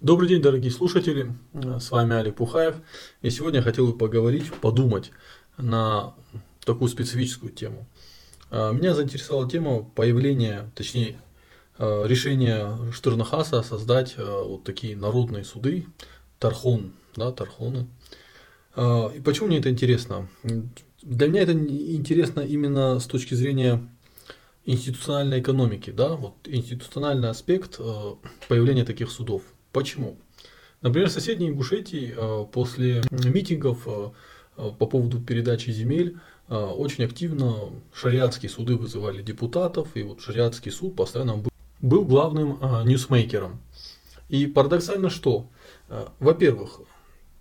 Добрый день, дорогие слушатели. С вами Олег Пухаев. И сегодня я хотел бы поговорить, подумать на такую специфическую тему. А, меня заинтересовала тема появления, точнее, а, решения Штырнахаса создать а, вот такие народные суды, Тархон, да, Тархоны. И почему мне это интересно? Для меня это интересно именно с точки зрения институциональной экономики, да, вот институциональный аспект появления таких судов. Почему? Например, в соседней Ингушетии э, после митингов э, э, по поводу передачи земель очень активно шариатские суды вызывали депутатов, и вот шариатский суд постоянно был главным ньюсмейкером. И парадоксально что? Во-первых,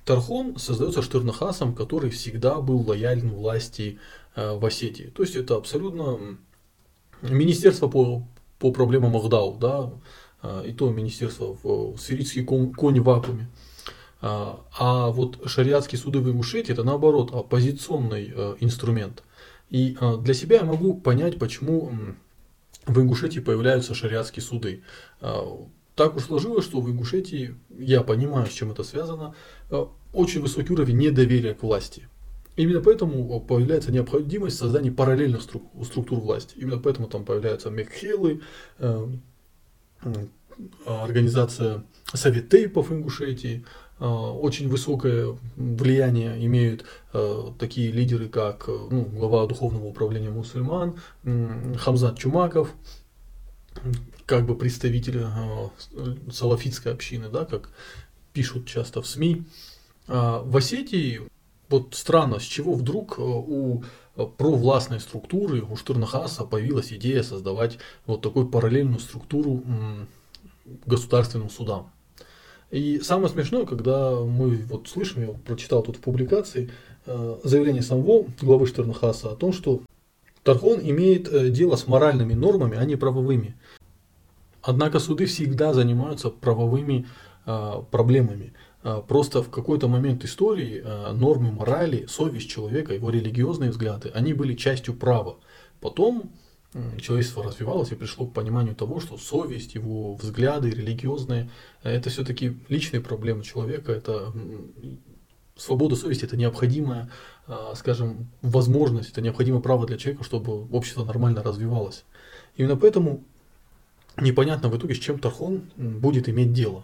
Тархон создается Штырнахасом, который всегда был лоялен власти в Осетии. То есть это абсолютно министерство по, по проблемам Ахдау, да, и то министерство в сирийский конь в вакууме. А, а вот шариатские суды в Ингушетии это наоборот оппозиционный э, инструмент. И а, для себя я могу понять, почему в Ингушетии появляются шариатские суды. Так уж сложилось, что в Ингушетии, я понимаю, с чем это связано, очень высокий уровень недоверия к власти. Именно поэтому появляется необходимость создания параллельных структур власти. Именно поэтому там появляются мекхелы, э, организация Совет Тейпов Ингушетии, а, очень высокое влияние имеют а, такие лидеры, как ну, глава духовного управления мусульман, Хамзат Чумаков, как бы представитель а, салафитской общины, да, как пишут часто в СМИ. В Осетии вот странно, с чего вдруг у провластной структуры, у Штурнахаса появилась идея создавать вот такую параллельную структуру государственным судам. И самое смешное, когда мы вот слышим, я прочитал тут в публикации, э, заявление самого главы Штернхаса о том, что Тархон имеет э, дело с моральными нормами, а не правовыми. Однако суды всегда занимаются правовыми э, проблемами. Просто в какой-то момент истории нормы морали, совесть человека, его религиозные взгляды, они были частью права. Потом человечество развивалось и пришло к пониманию того, что совесть, его взгляды религиозные, э, это все-таки личные проблемы человека, это свобода совести, это необходимая, а, скажем, возможность, это необходимое право для человека, чтобы общество нормально развивалось. Именно поэтому непонятно в итоге, с чем Тархон будет иметь дело.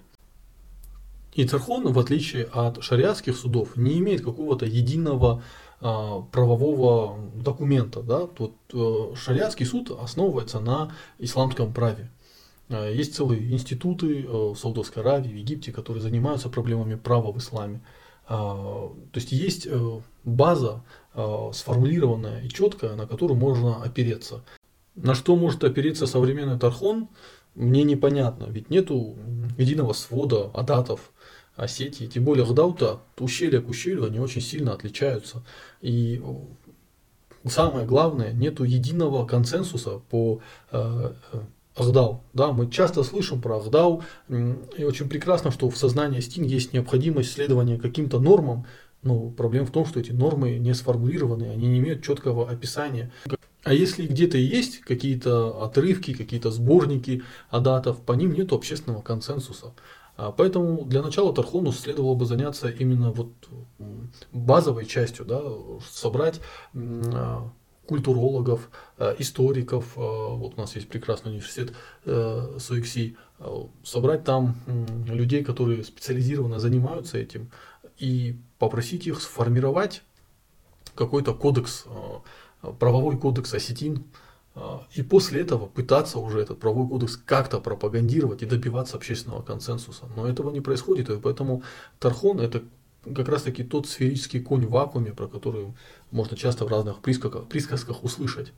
И Тархон, в отличие от шариатских судов, не имеет какого-то единого а, правового документа. Да? Тут э, шариатский суд основывается на исламском праве. А, есть целые институты э, в Саудовской Аравии, в Египте, которые занимаются проблемами права в исламе. А, то есть есть э, база сформулированная и четкая, на которую можно опереться. На что может опереться современный Тархон, мне непонятно, ведь нету единого свода адатов, Осетии, тем более Гдаута, ущелье к ущелью, они очень сильно отличаются. И самое главное, нету единого консенсуса по э, Ахдау. Да, мы часто слышим про Ахдау, и очень прекрасно, что в сознании Стин есть необходимость следования каким-то нормам, но проблема в том, что эти нормы не сформулированы, они не имеют четкого описания. А если где-то есть какие-то отрывки, какие-то сборники адатов, по ним нет общественного консенсуса. А поэтому для начала Тархону следовало бы заняться именно вот базовой частью, да, собрать а, культурологов, а, историков, вот у нас есть прекрасный университет э, СОИКСИ, собрать там людей, которые специализированно занимаются этим, и попросить их сформировать какой-то кодекс, правовой кодекс осетин, и после этого пытаться уже этот правовой кодекс как-то пропагандировать и добиваться общественного консенсуса. Но этого не происходит, и поэтому Тархон это как раз таки тот сферический конь в вакууме, про который можно часто в разных присказках, присказках услышать.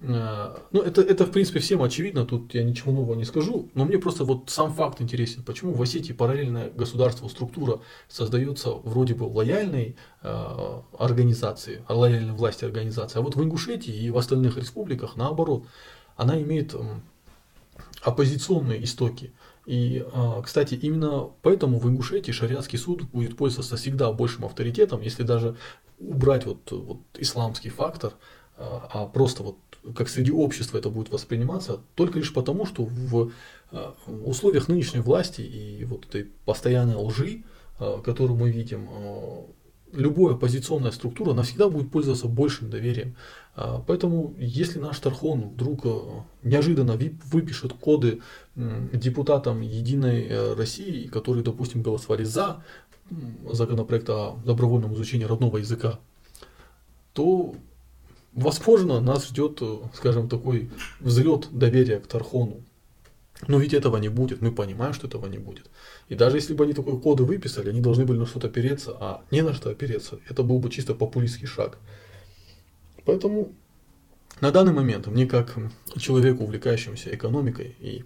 Э, ну, это, это, в принципе, всем очевидно, тут я ничего нового не скажу, но мне просто вот сам факт интересен, почему в Осетии параллельная государство, структура создается вроде бы лояльной э, организации, лояльной власти организации, а вот в Ингушетии и в остальных республиках наоборот, она имеет э, оппозиционные истоки. И, э, кстати, именно поэтому в Ингушетии шариатский суд будет пользоваться всегда большим авторитетом, если даже убрать вот, вот исламский фактор – а просто вот как среди общества это будет восприниматься, только лишь потому, что в условиях нынешней власти и вот этой постоянной лжи, которую мы видим, любая оппозиционная структура навсегда будет пользоваться большим доверием. А, поэтому, если наш Тархон вдруг неожиданно выпишет коды депутатам Единой э, России, которые, допустим, голосовали за законопроект о добровольном изучении родного языка, то, возможно, нас ждет, э, скажем, такой взлет доверия к Тархону. Но ведь этого не будет, мы понимаем, что этого не будет. И даже если бы они такой коды выписали, они должны были на что-то опереться, а не на что опереться. Это был бы чисто популистский шаг. Поэтому на данный момент мне как человеку, увлекающемуся экономикой и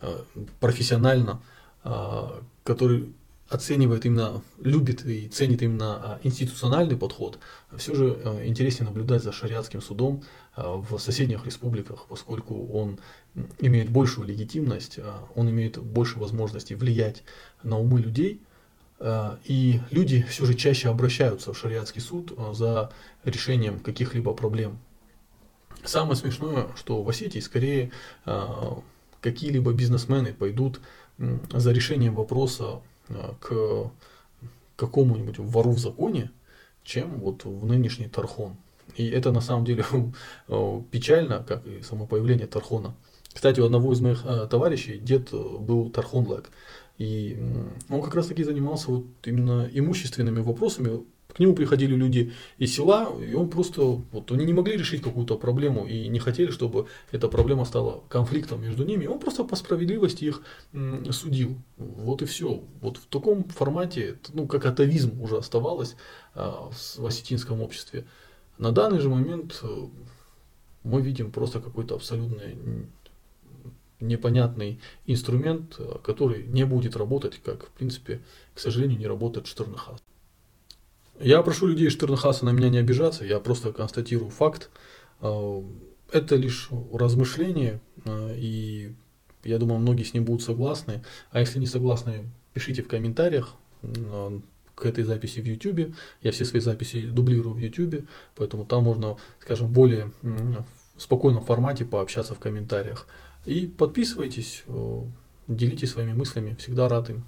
э, профессионально, э, который оценивает именно, любит и ценит именно а, институциональный подход, все же э, интереснее наблюдать за шариатским судом э, в соседних республиках, поскольку он имеет большую легитимность, э, он имеет больше возможностей влиять на умы людей, и люди все же чаще обращаются в шариатский суд за решением каких-либо проблем. Самое смешное, что в Осетии скорее какие-либо бизнесмены пойдут за решением вопроса к какому-нибудь вору в законе, чем вот в нынешний Тархон. И это на самом деле э, печально, как и само появление Тархона. Кстати, у одного из моих э, товарищей дед был Тархонлак. И он как раз таки занимался вот именно имущественными вопросами к нему приходили люди из села, и он просто, вот они не могли решить какую-то проблему и не хотели, чтобы эта проблема стала конфликтом между ними. Он просто по справедливости их судил. Вот и все. Вот в таком формате, ну, как атовизм уже оставалось а, в осетинском обществе. На данный же момент э, мы видим просто какой-то абсолютно непонятный инструмент, э, который не будет работать, как, в принципе, к сожалению, не работает Штернхас. Я прошу людей Штернхаса на меня не обижаться, я просто констатирую факт. А, это лишь размышление, а, и я думаю, многие с ним будут согласны. А если не согласны, пишите в комментариях а, к этой записи в YouTube. Я все свои записи дублирую в YouTube, поэтому там можно, скажем, в более спокойном формате пообщаться в комментариях. И подписывайтесь, делитесь своими мыслями, всегда рад им.